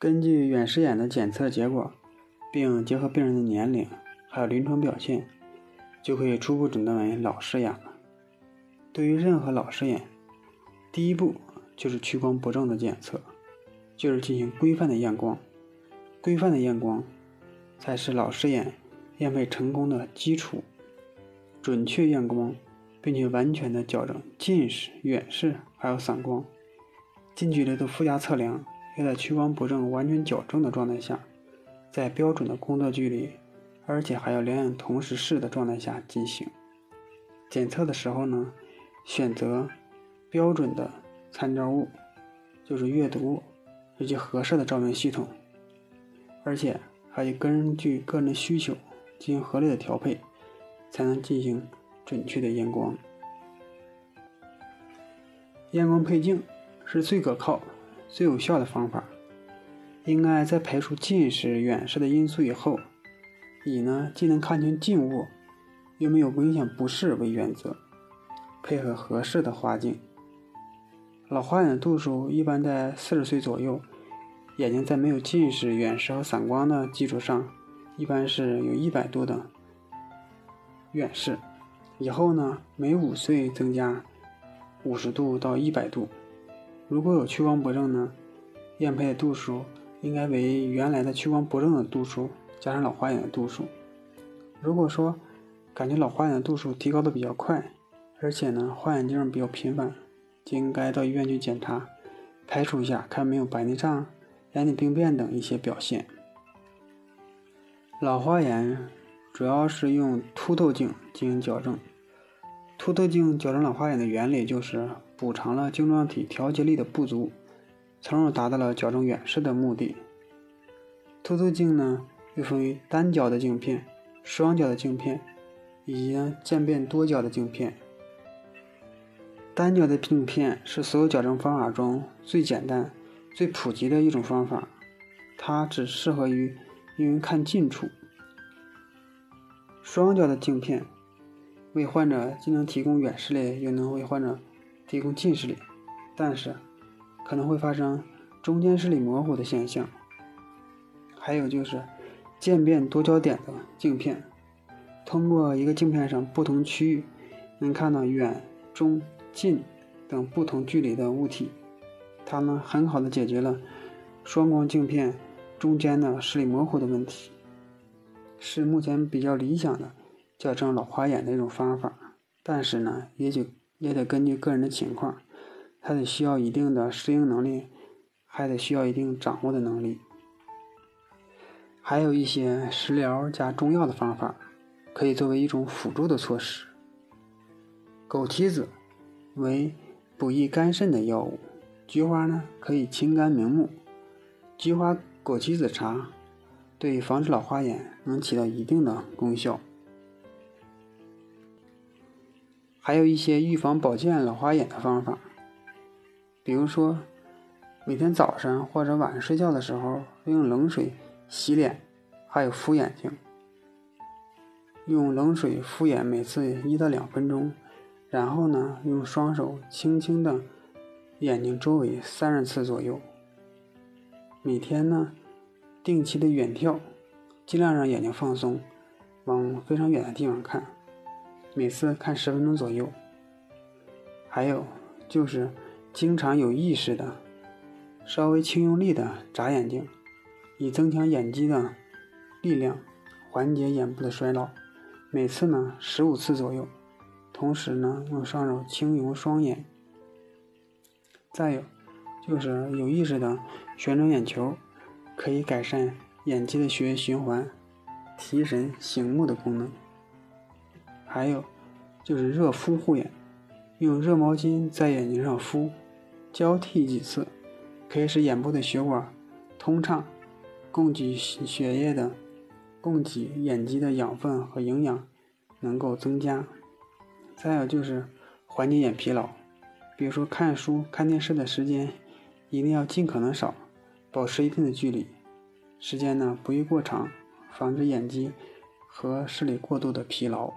根据远视眼的检测结果，并结合病人的年龄还有临床表现，就可以初步诊断为老视眼了。对于任何老视眼，第一步就是屈光不正的检测，就是进行规范的验光。规范的验光才是老视眼验配成功的基础。准确验光，并且完全的矫正近视、远视还有散光，近距离的负压测量要在屈光不正完全矫正的状态下，在标准的工作距离，而且还要两眼同时视的状态下进行。检测的时候呢，选择标准的参照物，就是阅读以及合适的照明系统，而且还得根据个人需求进行合理的调配。才能进行准确的验光。验光配镜是最可靠、最有效的方法。应该在排除近视、远视的因素以后，以呢既能看清近物，又没有明显不适为原则，配合合适的花镜。老花眼的度数一般在四十岁左右，眼睛在没有近视、远视和散光的基础上，一般是有一百度的。远视，以后呢，每五岁增加五十度到一百度。如果有屈光不正呢，验配的度数应该为原来的屈光不正的度数加上老花眼的度数。如果说感觉老花眼的度数提高的比较快，而且呢换眼镜比较频繁，就应该到医院去检查，排除一下看没有白内障、眼底病变等一些表现。老花眼。主要是用凸透镜进行矫正。凸透镜矫正老花眼的原理就是补偿了晶状体调节力的不足，从而达到了矫正远视的目的。凸透镜呢，又分为单角的镜片、双角的镜片以及渐变多角的镜片。单角的镜片是所有矫正方法中最简单、最普及的一种方法，它只适合于用于看近处。双角的镜片为患者既能提供远视力，又能为患者提供近视力，但是可能会发生中间视力模糊的现象。还有就是渐变多焦点的镜片，通过一个镜片上不同区域能看到远、中、近等不同距离的物体，它呢很好的解决了双光镜片中间的视力模糊的问题。是目前比较理想的矫正老花眼的一种方法，但是呢，也就也得根据个人的情况，还得需要一定的适应能力，还得需要一定掌握的能力。还有一些食疗加中药的方法，可以作为一种辅助的措施。枸杞子为补益肝肾的药物，菊花呢可以清肝明目，菊花枸杞子茶。对防止老花眼能起到一定的功效，还有一些预防保健老花眼的方法，比如说每天早上或者晚上睡觉的时候用冷水洗脸，还有敷眼睛，用冷水敷眼每次一到两分钟，然后呢用双手轻轻的眼睛周围三十次左右，每天呢。定期的远眺，尽量让眼睛放松，往非常远的地方看，每次看十分钟左右。还有就是经常有意识的、稍微轻用力的眨眼睛，以增强眼肌的力量，缓解眼部的衰老。每次呢十五次左右，同时呢用双手轻揉双眼。再有就是有意识的旋转眼球。可以改善眼肌的血液循环，提神醒目的功能。还有就是热敷护眼，用热毛巾在眼睛上敷，交替几次，可以使眼部的血管通畅，供给血液的供给眼肌的养分和营养能够增加。再有就是缓解眼疲劳，比如说看书、看电视的时间一定要尽可能少。保持一定的距离，时间呢不宜过长，防止眼肌和视力过度的疲劳。